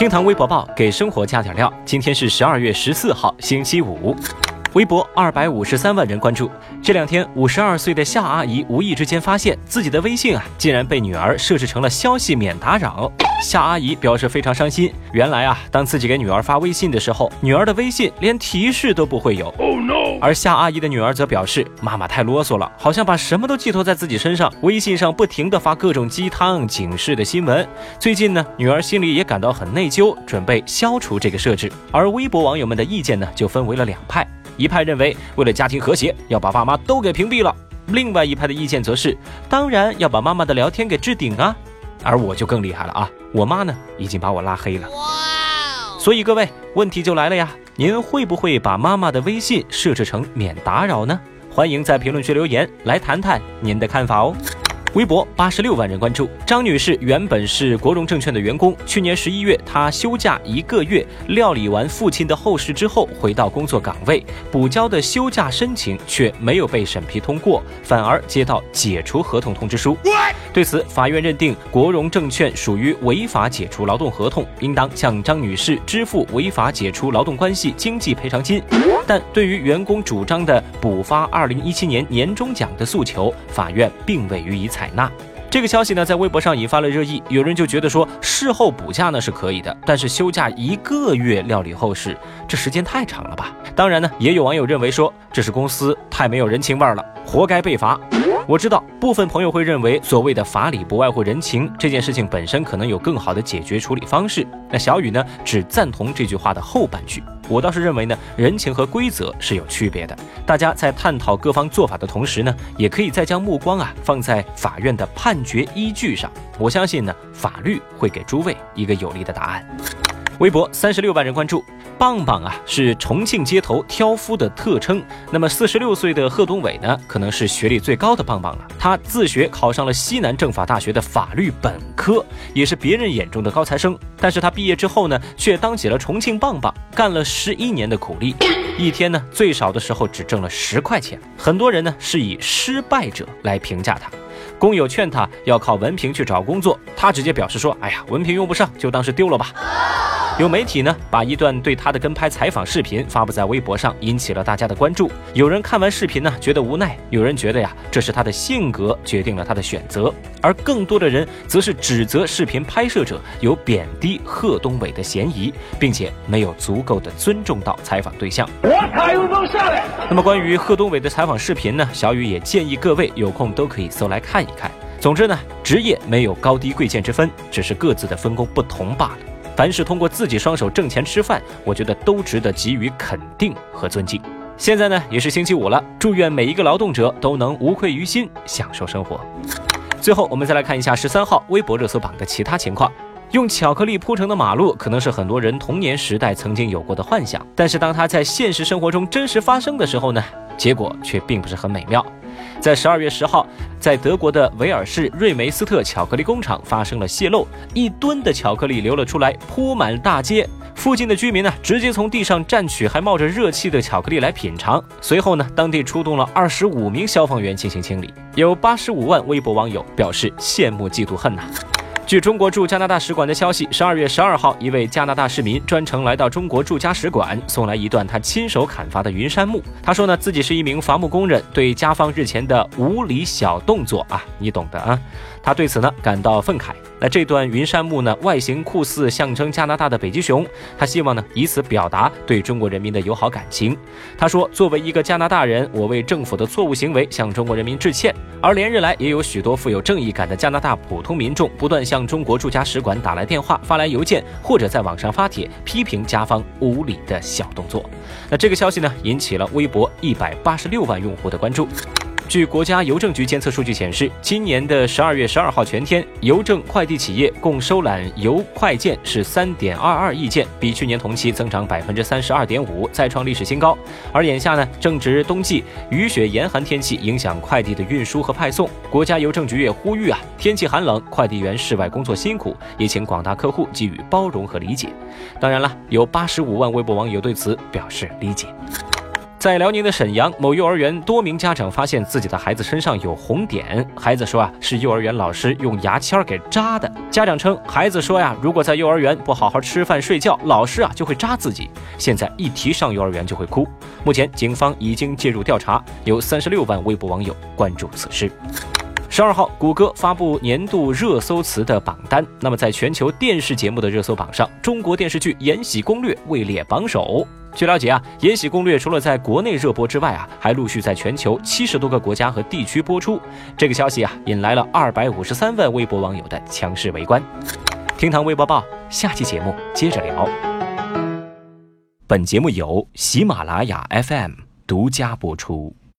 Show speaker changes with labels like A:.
A: 厅堂微博报给生活加点料。今天是十二月十四号，星期五。微博二百五十三万人关注。这两天，五十二岁的夏阿姨无意之间发现自己的微信啊，竟然被女儿设置成了消息免打扰。夏阿姨表示非常伤心。原来啊，当自己给女儿发微信的时候，女儿的微信连提示都不会有。而夏阿姨的女儿则表示，妈妈太啰嗦了，好像把什么都寄托在自己身上，微信上不停的发各种鸡汤警示的新闻。最近呢，女儿心里也感到很内疚，准备消除这个设置。而微博网友们的意见呢，就分为了两派。一派认为，为了家庭和谐，要把爸妈都给屏蔽了；另外一派的意见则是，当然要把妈妈的聊天给置顶啊。而我就更厉害了啊，我妈呢已经把我拉黑了。哇！所以各位，问题就来了呀，您会不会把妈妈的微信设置成免打扰呢？欢迎在评论区留言来谈谈您的看法哦。微博八十六万人关注张女士，原本是国荣证券的员工。去年十一月，她休假一个月，料理完父亲的后事之后，回到工作岗位，补交的休假申请却没有被审批通过，反而接到解除合同通知书。对此，法院认定国荣证券属于违法解除劳动合同，应当向张女士支付违法解除劳动关系经济赔偿金。但对于员工主张的补发二零一七年年终奖的诉求，法院并未予以采。采纳这个消息呢，在微博上引发了热议。有人就觉得说，事后补假呢是可以的，但是休假一个月料理后事，这时间太长了吧？当然呢，也有网友认为说，这是公司太没有人情味了，活该被罚。我知道部分朋友会认为，所谓的法理不外乎人情，这件事情本身可能有更好的解决处理方式。那小雨呢，只赞同这句话的后半句。我倒是认为呢，人情和规则是有区别的。大家在探讨各方做法的同时呢，也可以再将目光啊放在法院的判决依据上。我相信呢，法律会给诸位一个有力的答案。微博三十六万人关注。棒棒啊，是重庆街头挑夫的特称。那么四十六岁的贺东伟呢，可能是学历最高的棒棒了。他自学考上了西南政法大学的法律本科，也是别人眼中的高材生。但是他毕业之后呢，却当起了重庆棒棒，干了十一年的苦力，一天呢最少的时候只挣了十块钱。很多人呢是以失败者来评价他。工友劝他要靠文凭去找工作，他直接表示说：“哎呀，文凭用不上，就当是丢了吧。”有媒体呢，把一段对他的跟拍采访视频发布在微博上，引起了大家的关注。有人看完视频呢，觉得无奈；有人觉得呀，这是他的性格决定了他的选择，而更多的人则是指责视频拍摄者有贬低贺东伟的嫌疑，并且没有足够的尊重到采访对象。那么关于贺东伟的采访视频呢，小雨也建议各位有空都可以搜来看一看。总之呢，职业没有高低贵贱之分，只是各自的分工不同罢了。凡是通过自己双手挣钱吃饭，我觉得都值得给予肯定和尊敬。现在呢，也是星期五了，祝愿每一个劳动者都能无愧于心，享受生活。最后，我们再来看一下十三号微博热搜榜的其他情况。用巧克力铺成的马路，可能是很多人童年时代曾经有过的幻想，但是当它在现实生活中真实发生的时候呢，结果却并不是很美妙。在十二月十号，在德国的维尔市瑞梅斯特巧克力工厂发生了泄漏，一吨的巧克力流了出来，铺满大街。附近的居民呢，直接从地上蘸取还冒着热气的巧克力来品尝。随后呢，当地出动了二十五名消防员进行清理。有八十五万微博网友表示羡慕、嫉妒、恨呐。据中国驻加拿大使馆的消息，十二月十二号，一位加拿大市民专程来到中国驻加使馆，送来一段他亲手砍伐的云杉木。他说呢，自己是一名伐木工人，对加方日前的无理小动作啊，你懂的啊。他对此呢感到愤慨。那这段云杉木呢，外形酷似象征加拿大的北极熊。他希望呢以此表达对中国人民的友好感情。他说，作为一个加拿大人，我为政府的错误行为向中国人民致歉。而连日来，也有许多富有正义感的加拿大普通民众不断向中国驻加使馆打来电话、发来邮件，或者在网上发帖批评加方无理的小动作。那这个消息呢，引起了微博一百八十六万用户的关注。据国家邮政局监测数据显示，今年的十二月十二号全天，邮政快递企业共收揽邮快件是三点二二亿件，比去年同期增长百分之三十二点五，再创历史新高。而眼下呢，正值冬季，雨雪严寒天气影响快递的运输和派送，国家邮政局也呼吁啊，天气寒冷，快递员室外工作辛苦，也请广大客户给予包容和理解。当然了，有八十五万微博网友对此表示理解。在辽宁的沈阳某幼儿园，多名家长发现自己的孩子身上有红点。孩子说啊，是幼儿园老师用牙签给扎的。家长称，孩子说呀，如果在幼儿园不好好吃饭睡觉，老师啊就会扎自己。现在一提上幼儿园就会哭。目前警方已经介入调查，有三十六万微博网友关注此事。十二号，谷歌发布年度热搜词的榜单。那么，在全球电视节目的热搜榜上，中国电视剧《延禧攻略》位列榜首。据了解啊，《延禧攻略》除了在国内热播之外啊，还陆续在全球七十多个国家和地区播出。这个消息啊，引来了二百五十三万微博网友的强势围观。厅堂微博报，下期节目接着聊。本节目由喜马拉雅 FM 独家播出。